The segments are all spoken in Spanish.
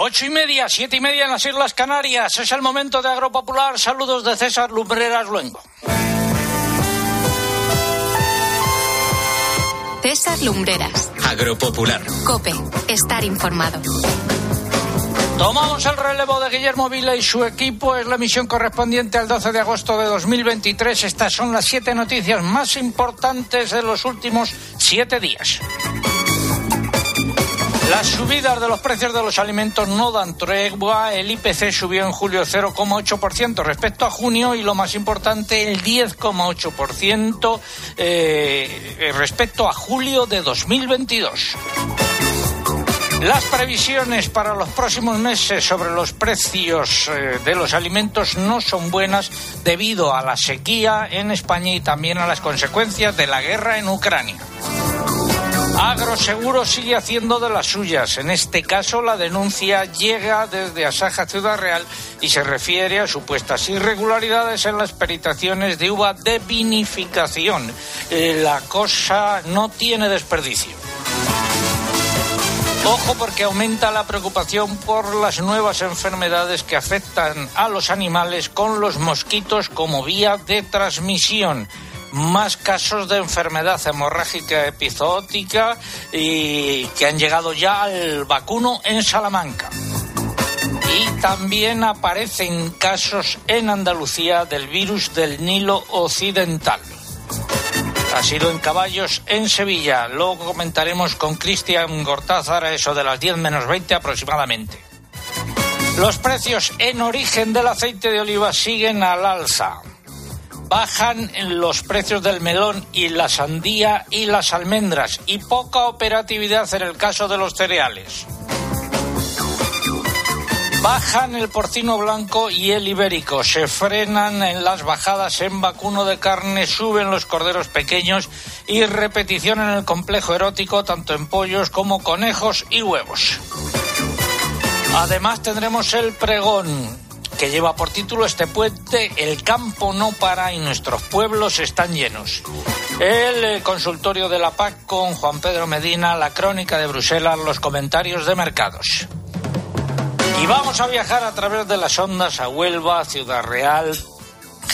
Ocho y media, siete y media en las Islas Canarias. Es el momento de Agropopular. Saludos de César Lumbreras Luengo. César Lumbreras. Agropopular. Cope. Estar informado. Tomamos el relevo de Guillermo Vila y su equipo. Es la emisión correspondiente al 12 de agosto de 2023. Estas son las siete noticias más importantes de los últimos siete días. Las subidas de los precios de los alimentos no dan tregua. El IPC subió en julio 0,8% respecto a junio y lo más importante, el 10,8% eh, respecto a julio de 2022. Las previsiones para los próximos meses sobre los precios eh, de los alimentos no son buenas debido a la sequía en España y también a las consecuencias de la guerra en Ucrania. Agroseguro sigue haciendo de las suyas. En este caso, la denuncia llega desde Asaja Ciudad Real y se refiere a supuestas irregularidades en las peritaciones de uva de vinificación. Eh, la cosa no tiene desperdicio. Ojo porque aumenta la preocupación por las nuevas enfermedades que afectan a los animales con los mosquitos como vía de transmisión más casos de enfermedad hemorrágica epizootica y que han llegado ya al vacuno en Salamanca. Y también aparecen casos en Andalucía del virus del Nilo Occidental. Ha sido en caballos en Sevilla. Luego comentaremos con Cristian Gortázar eso de las 10 menos 20 aproximadamente. Los precios en origen del aceite de oliva siguen al alza bajan los precios del melón y la sandía y las almendras y poca operatividad en el caso de los cereales. Bajan el porcino blanco y el ibérico, se frenan en las bajadas en vacuno de carne, suben los corderos pequeños y repetición en el complejo erótico tanto en pollos como conejos y huevos. Además tendremos el pregón, que lleva por título este puente El campo no para y nuestros pueblos están llenos. El eh, consultorio de la PAC con Juan Pedro Medina, la crónica de Bruselas, los comentarios de mercados. Y vamos a viajar a través de las ondas a Huelva, Ciudad Real,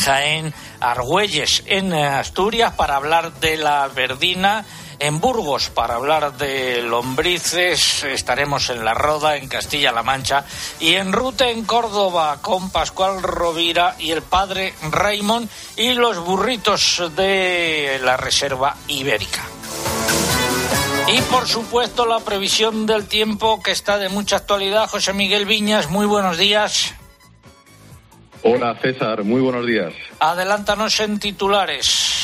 Jaén, Argüelles en Asturias para hablar de la verdina en Burgos para hablar de lombrices, estaremos en La Roda, en Castilla-La Mancha, y en Rute, en Córdoba, con Pascual Rovira y el padre Raymond y los burritos de la Reserva Ibérica. Y por supuesto la previsión del tiempo que está de mucha actualidad. José Miguel Viñas, muy buenos días. Hola César, muy buenos días. Adelántanos en titulares.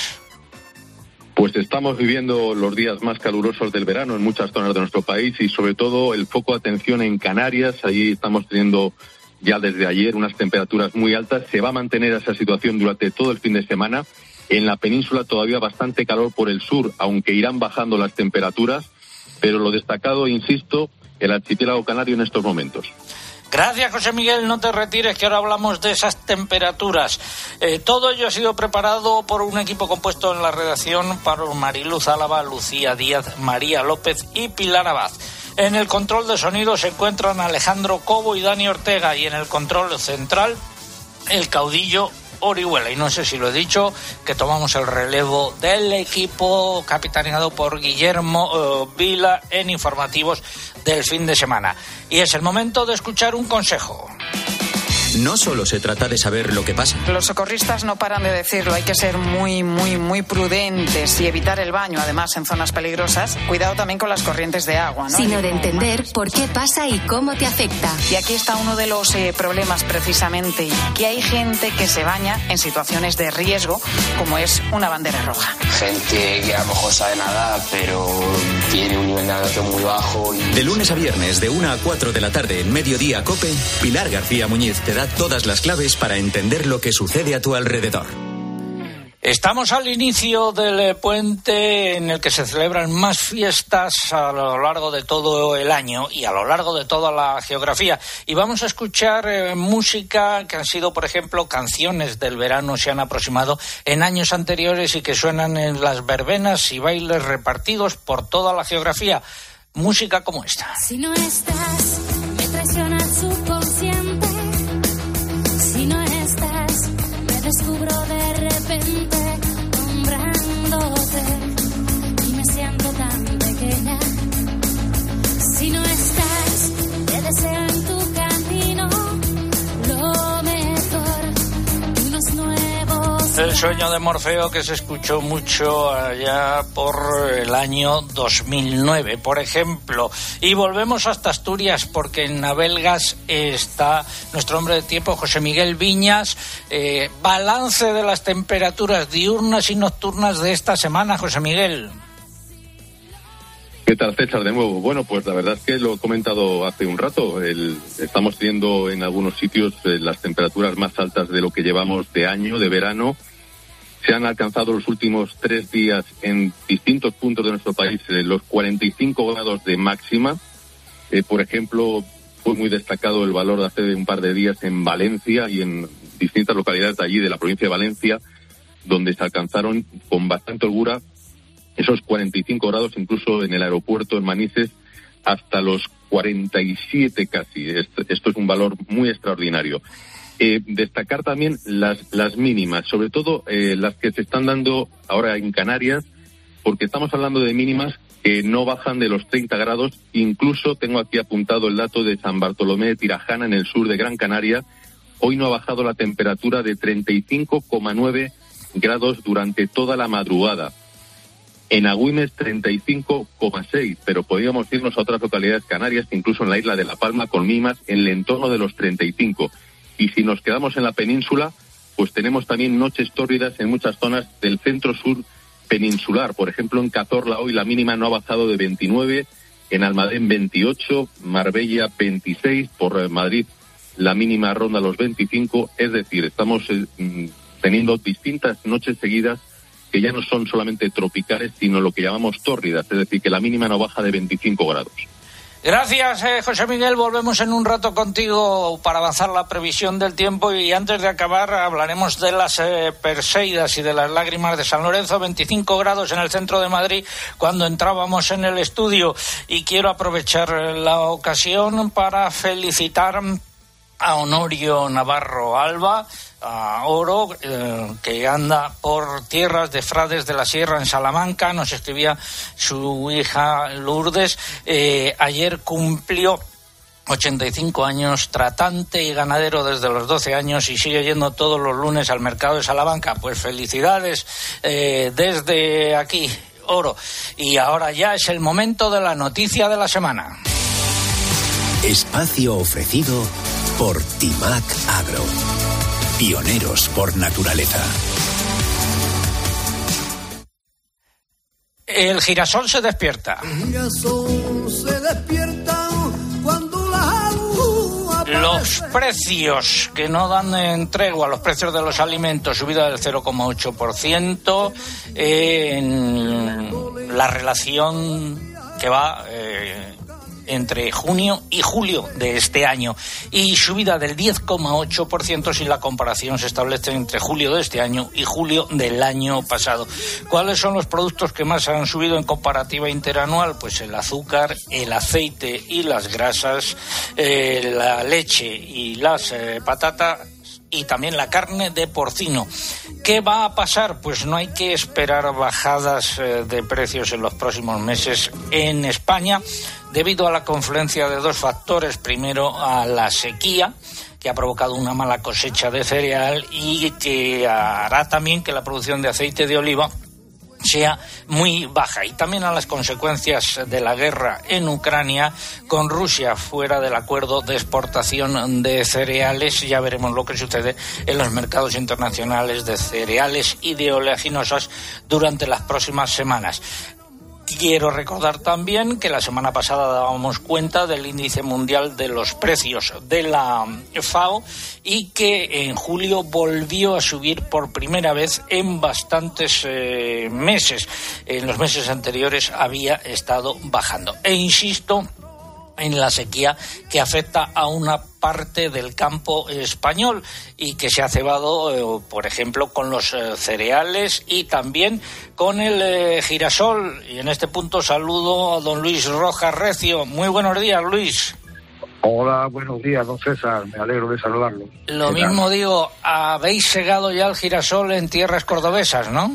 Pues estamos viviendo los días más calurosos del verano en muchas zonas de nuestro país y sobre todo el foco de atención en Canarias. Allí estamos teniendo ya desde ayer unas temperaturas muy altas. Se va a mantener esa situación durante todo el fin de semana. En la península todavía bastante calor por el sur, aunque irán bajando las temperaturas. Pero lo destacado, insisto, el archipiélago canario en estos momentos. Gracias, José Miguel. No te retires, que ahora hablamos de esas temperaturas. Eh, todo ello ha sido preparado por un equipo compuesto en la redacción por Mariluz Álava, Lucía Díaz, María López y Pilar Abad. En el control de sonido se encuentran Alejandro Cobo y Dani Ortega y en el control central el caudillo Orihuela. Y no sé si lo he dicho, que tomamos el relevo del equipo capitaneado por Guillermo eh, Vila en informativos del fin de semana. Y es el momento de escuchar un consejo. No solo se trata de saber lo que pasa. Los socorristas no paran de decirlo. Hay que ser muy, muy, muy prudentes y evitar el baño, además, en zonas peligrosas. Cuidado también con las corrientes de agua, ¿no? Sino de entender por qué pasa y cómo te afecta. Y aquí está uno de los eh, problemas, precisamente, que hay gente que se baña en situaciones de riesgo, como es una bandera roja. Gente que a lo mejor sabe nadar, pero tiene un nivel de natación muy bajo. Y... De lunes a viernes, de 1 a 4 de la tarde, en Mediodía Cope, Pilar García Muñiz te da todas las claves para entender lo que sucede a tu alrededor. Estamos al inicio del puente en el que se celebran más fiestas a lo largo de todo el año y a lo largo de toda la geografía. Y vamos a escuchar eh, música que han sido, por ejemplo, canciones del verano, se han aproximado en años anteriores y que suenan en las verbenas y bailes repartidos por toda la geografía. Música como esta. Si no estás, sueño de Morfeo que se escuchó mucho allá por el año 2009, por ejemplo. Y volvemos hasta Asturias porque en Navelgas está nuestro hombre de tiempo, José Miguel Viñas. Eh, balance de las temperaturas diurnas y nocturnas de esta semana, José Miguel. ¿Qué tal, César? De nuevo. Bueno, pues la verdad es que lo he comentado hace un rato. estamos teniendo en algunos sitios eh, las temperaturas más altas de lo que llevamos de año, de verano. Se han alcanzado los últimos tres días en distintos puntos de nuestro país eh, los 45 grados de máxima. Eh, por ejemplo, fue muy destacado el valor de hace un par de días en Valencia y en distintas localidades de allí de la provincia de Valencia, donde se alcanzaron con bastante holgura esos 45 grados, incluso en el aeropuerto en Manises, hasta los 47 casi. Esto, es un valor muy extraordinario. Eh, destacar también las, las mínimas, sobre todo eh, las que se están dando ahora en Canarias, porque estamos hablando de mínimas que no bajan de los 30 grados. Incluso tengo aquí apuntado el dato de San Bartolomé de Tirajana, en el sur de Gran Canaria. Hoy no ha bajado la temperatura de 35,9 grados durante toda la madrugada. En Agüimes 35,6, pero podríamos irnos a otras localidades canarias, incluso en la isla de La Palma, con mimas en el entorno de los 35. Y si nos quedamos en la península, pues tenemos también noches tórridas en muchas zonas del centro sur peninsular. Por ejemplo, en Cazorla hoy la mínima no ha bajado de 29, en Almadén 28, Marbella 26, por Madrid la mínima ronda los 25. Es decir, estamos eh, mm, teniendo distintas noches seguidas que ya no son solamente tropicales, sino lo que llamamos tórridas, es decir, que la mínima no baja de 25 grados. Gracias, eh, José Miguel. Volvemos en un rato contigo para avanzar la previsión del tiempo y antes de acabar hablaremos de las eh, Perseidas y de las lágrimas de San Lorenzo. 25 grados en el centro de Madrid cuando entrábamos en el estudio y quiero aprovechar la ocasión para felicitar a Honorio Navarro Alba a Oro, eh, que anda por tierras de Frades de la Sierra en Salamanca. Nos escribía su hija Lourdes. Eh, ayer cumplió 85 años, tratante y ganadero desde los 12 años y sigue yendo todos los lunes al mercado de Salamanca. Pues felicidades eh, desde aquí, Oro. Y ahora ya es el momento de la noticia de la semana. Espacio ofrecido por Timac Agro. Pioneros por naturaleza. El girasol se despierta. El girasol se despierta cuando la los precios que no dan en tregua, los precios de los alimentos, subida del 0,8%, en la relación que va eh, entre junio y julio de este año y subida del 10,8% si la comparación se establece entre julio de este año y julio del año pasado. ¿Cuáles son los productos que más han subido en comparativa interanual? Pues el azúcar, el aceite y las grasas, eh, la leche y las eh, patatas y también la carne de porcino. ¿Qué va a pasar? Pues no hay que esperar bajadas eh, de precios en los próximos meses en España debido a la confluencia de dos factores. Primero, a la sequía que ha provocado una mala cosecha de cereal y que hará también que la producción de aceite de oliva sea muy baja y también a las consecuencias de la guerra en Ucrania con Rusia fuera del acuerdo de exportación de cereales. Ya veremos lo que sucede en los mercados internacionales de cereales y de oleaginosas durante las próximas semanas. Quiero recordar también que la semana pasada dábamos cuenta del índice mundial de los precios de la FAO y que en julio volvió a subir por primera vez en bastantes eh, meses. En los meses anteriores había estado bajando. E insisto, en la sequía que afecta a una parte del campo español y que se ha cebado, eh, por ejemplo, con los eh, cereales y también con el eh, girasol. Y en este punto saludo a don Luis Rojas Recio. Muy buenos días, Luis. Hola, buenos días, don César. Me alegro de saludarlo. Lo mismo digo, habéis segado ya el girasol en tierras cordobesas, ¿no?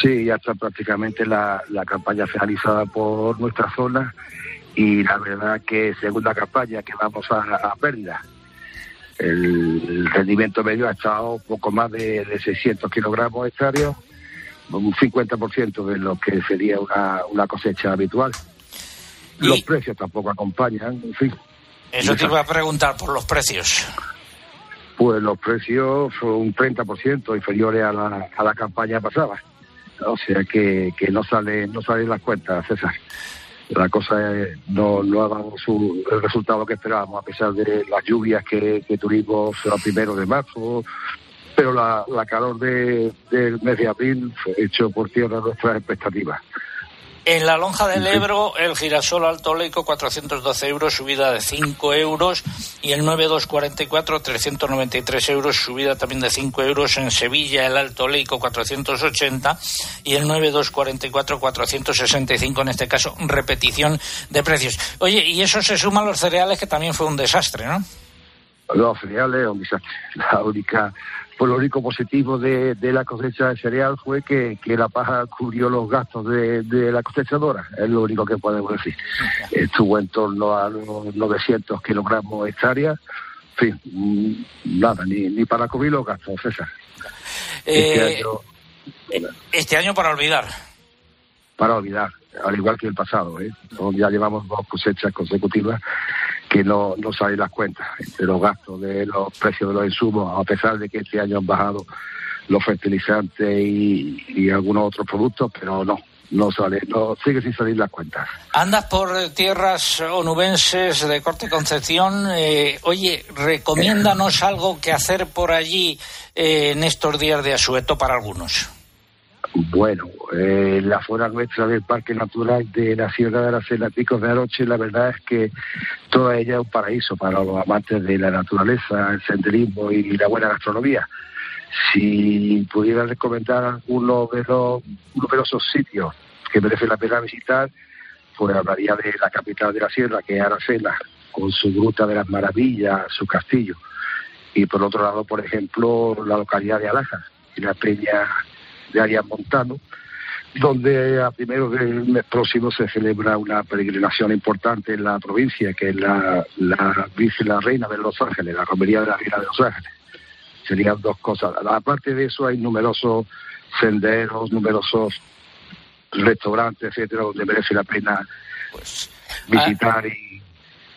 Sí, ya está prácticamente la, la campaña finalizada por nuestra zona y la verdad que segunda campaña que vamos a, a pérdida. El rendimiento medio ha estado poco más de, de 600 kilogramos hectáreos, un 50% de lo que sería una, una cosecha habitual. Los precios tampoco acompañan, en fin. Eso te iba a preguntar por los precios. Pues los precios son un 30% inferiores a la, a la campaña pasada. O sea que, que no sale no salen las cuentas, César. La cosa es, no, no ha dado su, el resultado que esperábamos, a pesar de las lluvias que, tuvimos a primero de marzo, pero la, calor de, del mes de abril hecho por tierra nuestras expectativas. En la lonja del Ebro, el girasol alto leico 412 euros, subida de 5 euros. Y el 9244, 393 euros, subida también de 5 euros. En Sevilla, el alto leico 480. Y el 9244, 465, en este caso, repetición de precios. Oye, y eso se suma a los cereales, que también fue un desastre, ¿no? Los cereales, un desastre. La única pues lo único positivo de, de, la cosecha de cereal fue que, que la paja cubrió los gastos de, de, la cosechadora, es lo único que podemos decir. Estuvo en torno a los 900 kilogramos hectáreas, en fin, nada, ni, ni para cubrir los gastos, César. Eh, este, año, este año para olvidar. Para olvidar, al igual que el pasado, ¿eh? ya llevamos dos cosechas consecutivas que no, no salen las cuentas entre los gastos de los precios de los insumos, a pesar de que este año han bajado los fertilizantes y, y algunos otros productos, pero no, no sale, no sigue sin salir las cuentas. Andas por tierras onubenses de Corte Concepción. Eh, oye, recomiéndanos algo que hacer por allí eh, en estos días de asueto para algunos. Bueno, eh, la zona nuestra del Parque Natural de la Sierra de Aracena, Picos de Aroche, la verdad es que toda ella es un paraíso para los amantes de la naturaleza, el senderismo y la buena gastronomía. Si pudiera recomendar alguno de los numerosos sitios que merece la pena visitar, pues hablaría de la capital de la sierra, que es Aracena, con su Gruta de las Maravillas, su castillo. Y por otro lado, por ejemplo, la localidad de Alajas, y la peña de Arias Montano, donde a primeros del mes próximo se celebra una peregrinación importante en la provincia, que es la, la Virgen la Reina de Los Ángeles, la romería de la Reina de Los Ángeles. Serían dos cosas. Aparte de eso, hay numerosos senderos, numerosos restaurantes, etcétera, donde merece la pena pues, visitar y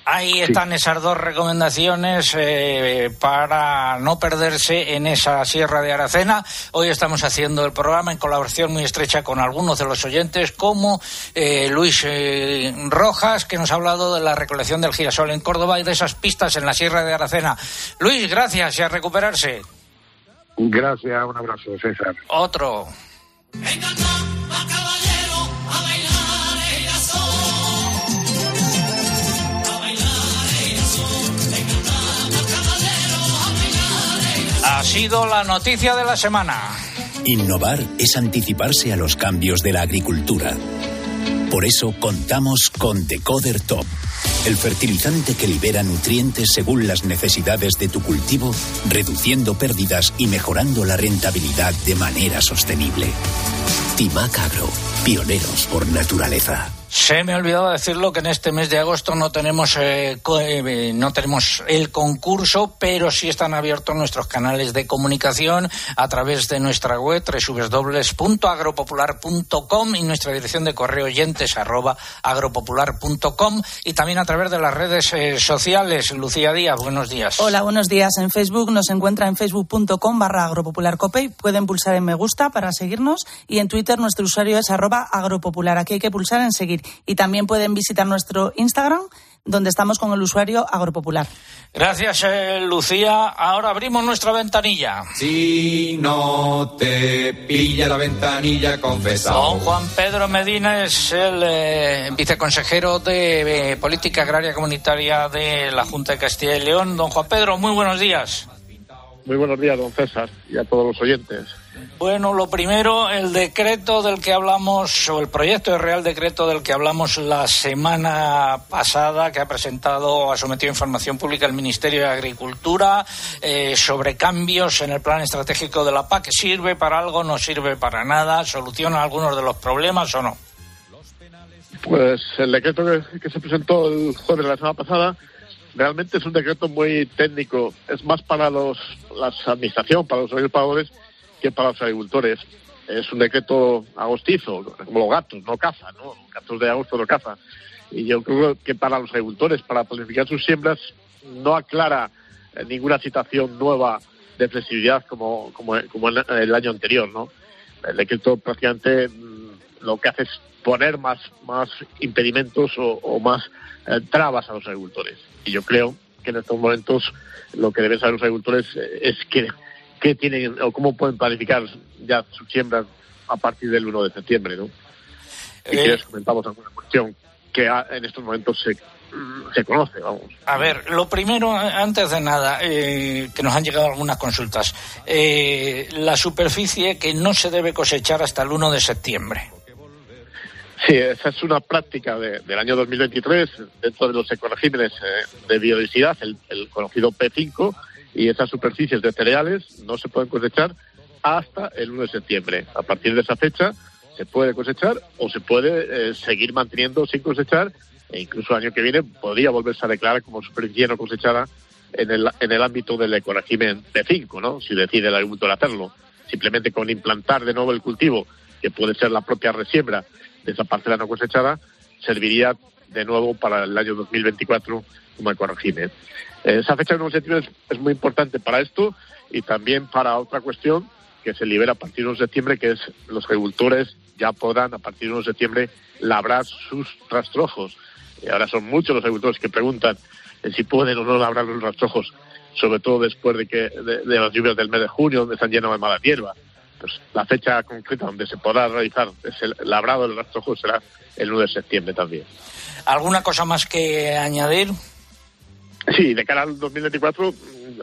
Ahí están sí. esas dos recomendaciones eh, para no perderse en esa Sierra de Aracena. Hoy estamos haciendo el programa en colaboración muy estrecha con algunos de los oyentes, como eh, Luis eh, Rojas, que nos ha hablado de la recolección del girasol en Córdoba y de esas pistas en la Sierra de Aracena. Luis, gracias y a recuperarse. Gracias, un abrazo, César. Otro. Sido la noticia de la semana. Innovar es anticiparse a los cambios de la agricultura. Por eso contamos con Decoder Top, el fertilizante que libera nutrientes según las necesidades de tu cultivo, reduciendo pérdidas y mejorando la rentabilidad de manera sostenible. Timac Agro, pioneros por naturaleza. Se me ha olvidado decirlo que en este mes de agosto no tenemos eh, eh, no tenemos el concurso, pero sí están abiertos nuestros canales de comunicación a través de nuestra web www.agropopular.com y nuestra dirección de correo oyentes arroba agropopular.com y también a través de las redes eh, sociales. Lucía Díaz, buenos días. Hola, buenos días. En Facebook nos encuentra en facebook.com barra agropopularcope y pueden pulsar en me gusta para seguirnos y en Twitter nuestro usuario es arroba agropopular. Aquí hay que pulsar en seguir y también pueden visitar nuestro Instagram donde estamos con el usuario Agropopular. Gracias, eh, Lucía. Ahora abrimos nuestra ventanilla. Si no te pilla la ventanilla, confesado. Don Juan Pedro Medina es el eh, viceconsejero de eh, Política Agraria Comunitaria de la Junta de Castilla y León. Don Juan Pedro, muy buenos días. Muy buenos días, don César, y a todos los oyentes. Bueno, lo primero, el decreto del que hablamos, o el proyecto de Real Decreto del que hablamos la semana pasada, que ha presentado, ha sometido información pública el Ministerio de Agricultura eh, sobre cambios en el plan estratégico de la PAC. ¿Sirve para algo? ¿No sirve para nada? ¿Soluciona algunos de los problemas o no? Pues el decreto que, se presentó el jueves la semana pasada realmente es un decreto muy técnico, es más para los, la administración, para los agricultores, que para los agricultores. Es un decreto agostizo, como los gatos, no caza, ¿no? Los gatos de agosto no caza. Y yo creo que para los agricultores, para planificar sus siembras, no aclara eh, ninguna situación nueva de flexibilidad como, como, el año anterior, ¿no? El decreto prácticamente mm, lo que hace es poner más, más impedimentos o, más eh, trabas a los agricultores. Y yo creo que en estos momentos lo que deben saber los agricultores eh, es que, qué tienen o cómo pueden planificar ya sus siembras a partir del 1 de septiembre, ¿no? Y eh, comentamos alguna cuestión que en estos momentos se, se conoce, vamos. A ver, lo primero, antes de nada, eh, que nos han llegado algunas consultas. la superficie que no se debe cosechar hasta el 1 de septiembre. Sí, esa es una práctica del año 2023 dentro de los ecoregímenes eh, de biodiversidad, el, conocido P5, y esas superficies de cereales no se pueden cosechar hasta el 1 de septiembre. A partir de esa fecha se puede cosechar o se puede eh, seguir manteniendo sin cosechar e incluso el año que viene podría volverse a declarar como superficie no cosechada en el, en el ámbito del ecorégimen P5, ¿no? si decide el agricultor hacerlo. Simplemente con implantar de nuevo el cultivo, que puede ser la propia resiembra, esa parcela no cosechada serviría de nuevo para el año 2024 como ecorégimen. Esa fecha de 1 de septiembre es, muy importante para esto y también para otra cuestión que se libera a partir de 1 de septiembre, que es los agricultores ya podrán a partir de 1 de septiembre labrar sus rastrojos. Y ahora son muchos los agricultores que preguntan si pueden o no labrar los rastrojos, sobre todo después de que de, las lluvias del mes de junio, donde están llenos de mala hierba pues la fecha concreta donde se podrá realizar ese labrado del rastrojo será el 1 de septiembre también. ¿Alguna cosa más que añadir? Sí, de cara al 2024,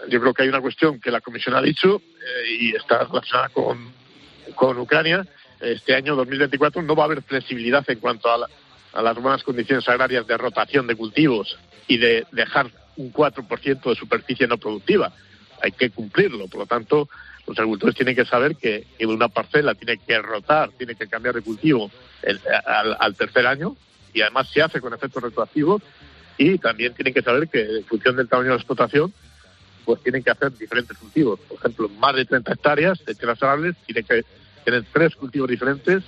yo creo que hay una cuestión que la Comisión ha dicho eh, y está relacionada con, con Ucrania. Este año 2024 no va a haber flexibilidad en cuanto a, a las buenas condiciones agrarias de rotación de cultivos y de dejar un 4% de superficie no productiva. Hay que cumplirlo. Por lo tanto, los agricultores tienen que saber que, una parcela tiene que rotar, tiene que cambiar de cultivo al, tercer año y además se hace con efectos retroactivos y también tienen que saber que en función del tamaño de la explotación pues tienen que hacer diferentes cultivos. Por ejemplo, más de 30 hectáreas de tierras arables tienen que tener tres cultivos diferentes,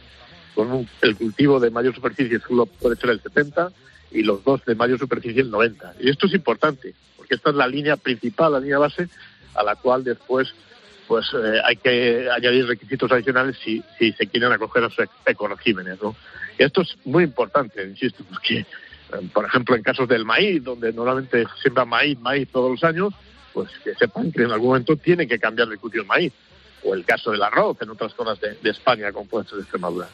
con el cultivo de mayor superficie solo puede ser el 70 y los dos de mayor superficie el 90. Y esto es importante, porque esta es la línea principal, la línea base, a la cual después pues eh, hay que añadir requisitos adicionales si, si se quieren acoger a sus ecoregímenes, ¿no? Esto es muy importante, insisto, porque, por ejemplo, en casos del maíz, donde normalmente siembra maíz, maíz todos los años, pues que sepan que en algún momento tienen que cambiar de cultivo el maíz. O el caso del arroz en otras zonas de, España, como puede ser Extremadura.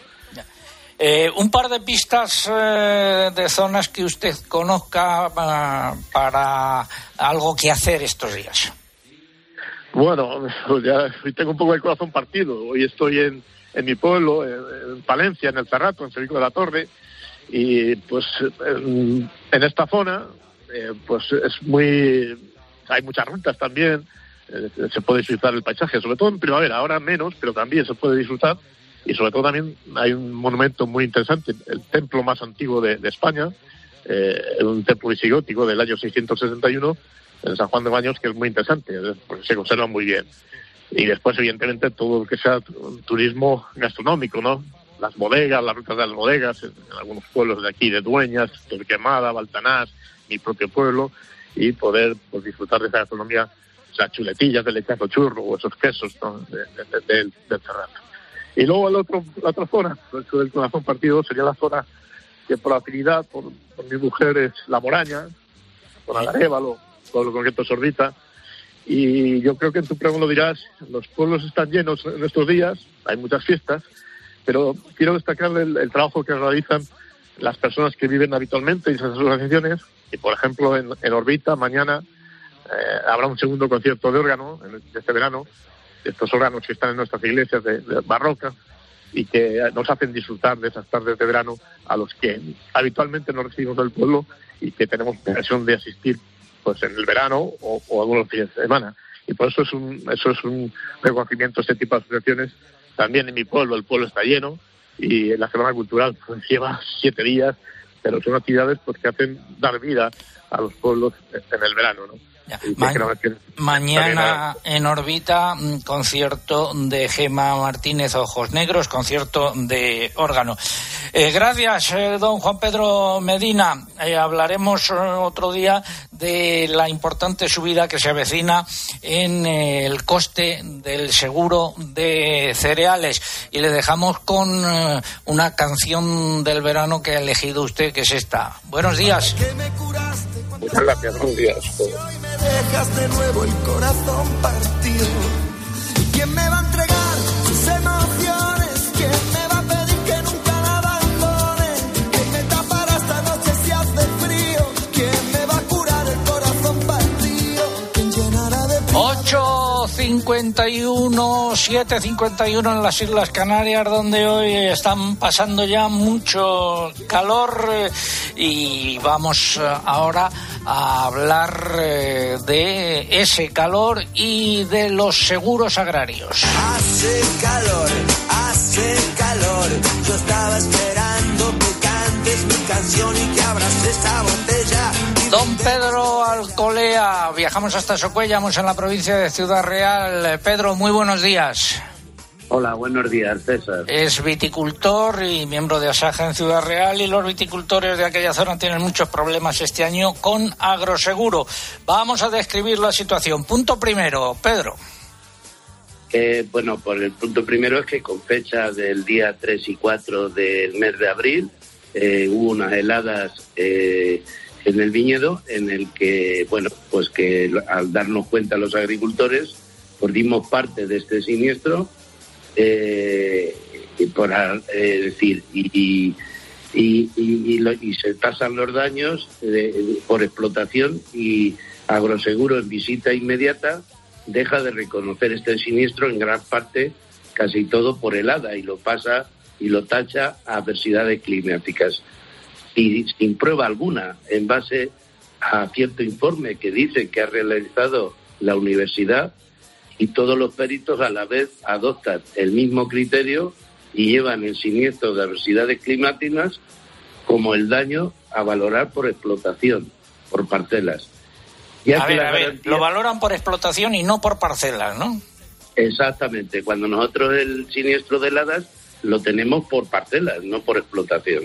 Eh, un par de pistas de zonas que usted conozca para algo que hacer estos días. Bueno, pues ya tengo un poco el corazón partido. Hoy estoy en, en mi pueblo, en, Palencia, en el Cerrato, en Servico de la Torre, y pues en, esta zona, eh, pues es muy. Hay muchas rutas también, eh, se puede disfrutar el paisaje, sobre todo en primavera, ahora menos, pero también se puede disfrutar. Y sobre todo también hay un monumento muy interesante, el templo más antiguo de, España, eh, un templo visigótico del año 661 en San Juan de Baños, que es muy interesante, porque se conserva muy bien. Y después, evidentemente, todo lo que sea turismo gastronómico, ¿no? Las bodegas, las rutas de las bodegas, en, algunos pueblos de aquí, de Dueñas, Torquemada, Baltanás, mi propio pueblo, y poder pues, disfrutar de esa gastronomía, o sea, chuletillas de lechazo churro o esos quesos ¿no? del Cerrado. Y luego el otro, la otra zona, del corazón partido, sería la zona que por afinidad, por, por mi mujer, es la Moraña, con Alarévalo, pueblo concreto Sordita. Y yo creo que en tu pregunta lo dirás, los pueblos están llenos en estos días, hay muchas fiestas, pero quiero destacar el, trabajo que realizan las personas que viven habitualmente en esas asociaciones. Y, por ejemplo, en, Orbita, mañana eh, habrá un segundo concierto de órgano en, este verano, estos órganos que están en nuestras iglesias de, de barroca y que nos hacen disfrutar de esas tardes de verano a los que habitualmente no recibimos del pueblo y que tenemos ocasión de asistir pues en el verano o, o algunos fines de semana. Y por eso es un, eso es un reconocimiento este tipo de asociaciones. También en mi pueblo, el pueblo está lleno y la Semana Cultural pues, lleva siete días pero son actividades pues que hacen dar vida a los pueblos en el verano, ¿no? Mañana en órbita, concierto de Gema Martínez Ojos Negros, concierto de órgano. Eh, gracias, eh, don Juan Pedro Medina. Eh, hablaremos otro día de la importante subida que se avecina en el coste del seguro de cereales. Y le dejamos con una canción del verano que ha elegido usted, que es esta. Buenos días. Muchas gracias, buenos días dejas de nuevo el corazón partido. ¿Y quién me va a entregar 8.51, 7.51 en las Islas Canarias, donde hoy están pasando ya mucho calor eh, y vamos eh, ahora a hablar eh, de ese calor y de los seguros agrarios. Hace calor, hace calor. Yo estaba esperando que cantes mi canción y que abras esta botella. Don Pedro Alcolea, viajamos hasta Socuellamos en la provincia de Ciudad Real. Pedro, muy buenos días. Hola, buenos días, César. Es viticultor y miembro de Asaja en Ciudad Real y los viticultores de aquella zona tienen muchos problemas este año con agroseguro. Vamos a describir la situación. Punto primero, Pedro. bueno, por el punto primero es que con fecha del día 3 y 4 del mes de abril eh, hubo unas heladas eh, en el viñedo en el que, bueno, pues que al darnos cuenta los agricultores, pues dimos parte de este siniestro eh, por eh, decir y, y, y, se tasan los daños por explotación y Agroseguro en visita inmediata deja de reconocer este siniestro en gran parte casi todo por helada y lo pasa y lo tacha a adversidades climáticas y sin prueba alguna en base a cierto informe que dice que ha realizado la universidad y todos los peritos a la vez adoptan el mismo criterio y llevan el siniestro de adversidades climáticas como el daño a valorar por explotación, por parcelas. a ver, a ver, lo valoran por explotación y no por parcelas, ¿no? Exactamente, cuando nosotros el siniestro de heladas lo tenemos por parcelas, no por explotación.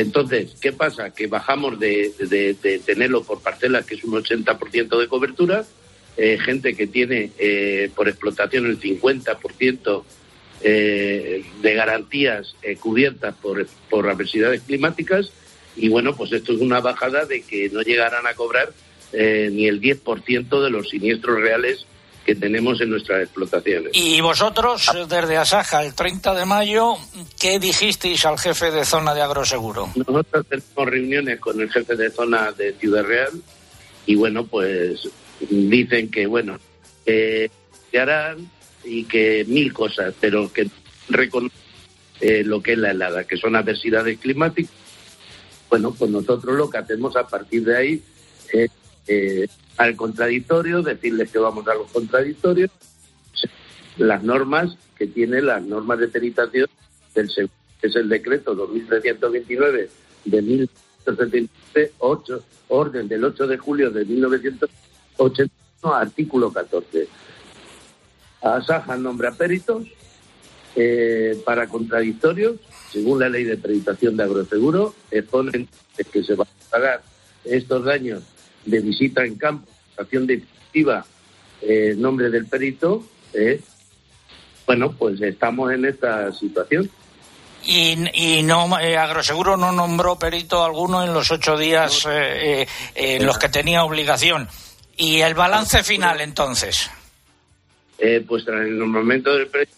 Entonces, ¿qué pasa? Que bajamos de, tenerlo por parcelas, que es un 80% de cobertura, eh, gente que tiene eh, por explotación el 50% eh, de garantías cubiertas por, por adversidades climáticas y bueno, pues esto es una bajada de que no llegarán a cobrar ni el 10% de los siniestros reales que tenemos en nuestras explotaciones. Y vosotros, desde Asaja, el 30 de mayo, ¿qué dijisteis al jefe de zona de agroseguro? Nosotros tenemos reuniones con el jefe de zona de Ciudad Real y bueno, pues dicen que, bueno, que se harán y que mil cosas, pero que reconocen eh, lo que es la helada, que son adversidades climáticas. Bueno, pues nosotros lo que hacemos a partir de ahí es eh, al contradictorio, decirles que vamos a los contradictorios, las normas que tiene las normas de peritación del que es el decreto 2329 de 1979, 8, orden del 8 de julio de 1979 81, artículo 14. Asaja nombra peritos eh, para contradictorios, según la ley de acreditación de agroseguro, exponen que se van a pagar estos daños de visita en campo, acción definitiva, eh, nombre del perito. Eh, bueno, pues estamos en esta situación. Y, y, no Agroseguro no nombró perito alguno en los ocho días en los que tenía obligación. ¿Y el balance final entonces? Eh, pues en el momento del precio,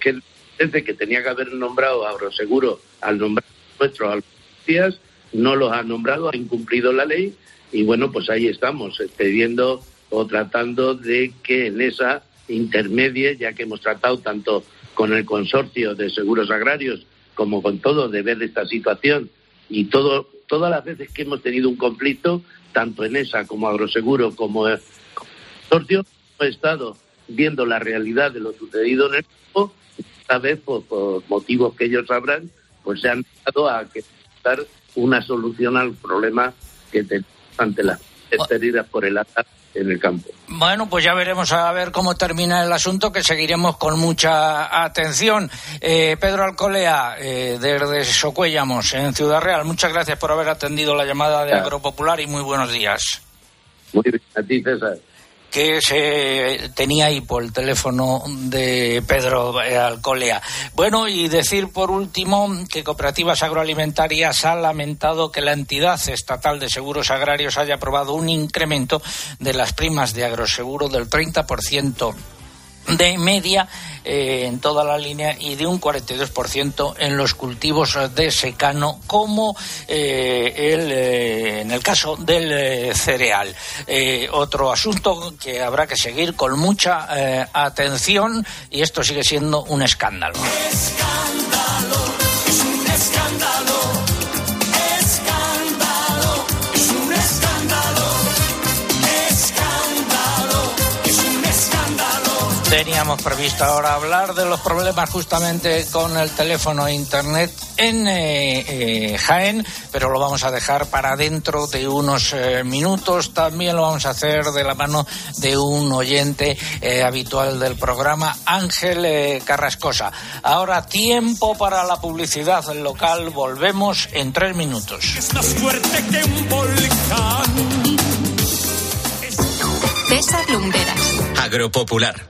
que desde que tenía que haber nombrado a Agroseguro al nombrar nuestros días, no los ha nombrado, ha incumplido la ley y bueno, pues ahí estamos, pidiendo o tratando de que en esa intermedie, ya que hemos tratado tanto con el consorcio de seguros agrarios como con todo de ver esta situación y todo, todas las veces que hemos tenido un conflicto, tanto en esa como Agroseguro como el consorcio, he estado viendo la realidad de lo sucedido en el campo, esta vez por, motivos que ellos sabrán, pues se han dado a que estar una solución al problema que te ante las pérdidas por el agua en el campo. Bueno, pues ya veremos a ver cómo termina el asunto, que seguiremos con mucha atención. Eh, Pedro Alcolea, eh, desde Socuellamos, en Ciudad Real, muchas gracias por haber atendido la llamada de Agropopular y muy buenos días. Muy bien, a ti, César que se tenía ahí por el teléfono de Pedro Alcolea. Bueno, y decir por último que Cooperativas Agroalimentarias ha lamentado que la entidad estatal de seguros agrarios haya aprobado un incremento de las primas de agroseguro del 30% de media eh, en toda la línea y de un 42% en los cultivos de secano, como eh, el, eh, en el caso del cereal. otro asunto que habrá que seguir con mucha atención y esto sigue siendo un escándalo. Escándalo, Teníamos previsto ahora hablar de los problemas justamente con el teléfono e internet en eh, eh, Jaén, pero lo vamos a dejar para dentro de unos eh, minutos. También lo vamos a hacer de la mano de un oyente habitual del programa, Ángel Carrascosa. Ahora tiempo para la publicidad local. Volvemos en tres minutos. Es más fuerte que un volcán. César Lumberas. Agropopular.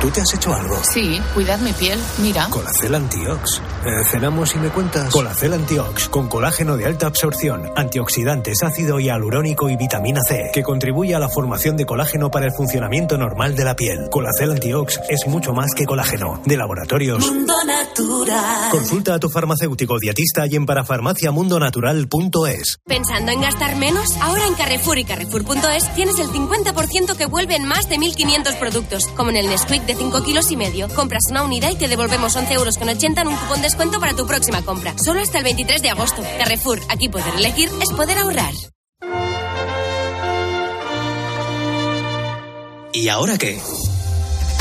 ¿Tú te has hecho algo? Sí, cuidad mi piel. Mira. Colacel Antiox. Eh, cenamos y me cuentas. Colacel Antiox, con colágeno de alta absorción, antioxidantes, ácido hialurónico y vitamina C, que contribuye a la formación de colágeno para el funcionamiento normal de la piel. Colacel Antiox es mucho más que colágeno. De laboratorios. Mundo Natural. Consulta a tu farmacéutico dietista y en parafarmaciamundonatural.es. ¿Pensando en gastar menos? Ahora en Carrefour y Carrefour.es tienes el 50% que vuelve en más de 1.500 productos, como en el Nesquik de 5 kilos y medio. Compras una unidad y te devolvemos 11 euros con 80 en un cupón descuento para tu próxima compra. Solo hasta el 23 de agosto. Carrefour, aquí poder elegir es poder ahorrar. ¿Y ahora qué?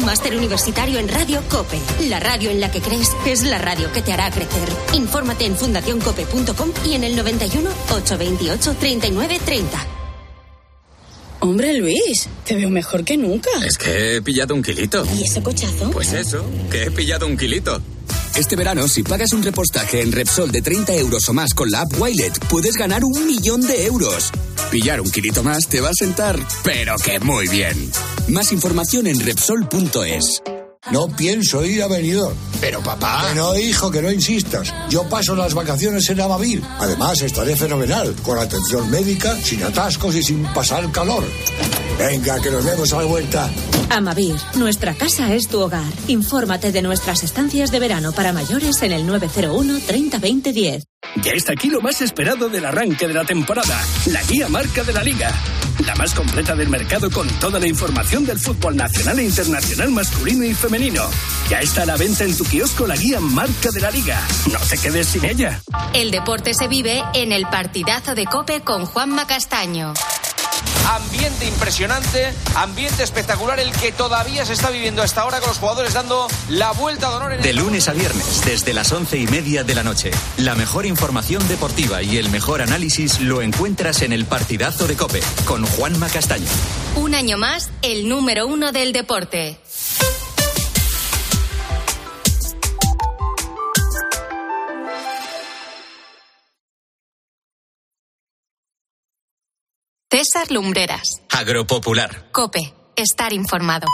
Máster universitario en radio COPE. La radio en la que crees es la radio que te hará crecer. Infórmate en fundacioncope.com y en el 91 828 3930. Hombre, Luis, te veo mejor que nunca. Es que he pillado un kilito. ¿Y ese cochazo? Pues eso, que he pillado un kilito. Este verano, si pagas un repostaje en Repsol de 30 euros o más con la app Wilet, puedes ganar un millón de euros. Pillar un kilito más te va a sentar, pero que muy bien. Más información en Repsol.es. No pienso ir a Benidorm. Pero papá... Que no, hijo, que no insistas. Yo paso las vacaciones en Amavir. Además, estaré fenomenal, con atención médica, sin atascos y sin pasar calor. Venga, que nos vemos a la vuelta. Amavir, nuestra casa es tu hogar. Infórmate de nuestras estancias de verano para mayores en el 901 30 20 10. Ya está aquí lo más esperado del arranque de la temporada, la guía marca de la liga. La más completa del mercado con toda la información del fútbol nacional e internacional masculino y femenino. Ya está a la venta en tu kiosco la guía marca de la liga. No te quedes sin ella. El deporte se vive en el partidazo de Cope con Juanma Castaño. Ambiente impresionante, ambiente espectacular el que todavía se está viviendo hasta ahora con los jugadores dando la vuelta de honor. En de lunes a viernes, desde las once y media de la noche. La mejor información deportiva y el mejor análisis lo encuentras en el partidazo de Cope con Juanma Castaño. Un año más, el número uno del deporte. César Lumbreras. Agropopular. Cope. Estar informado.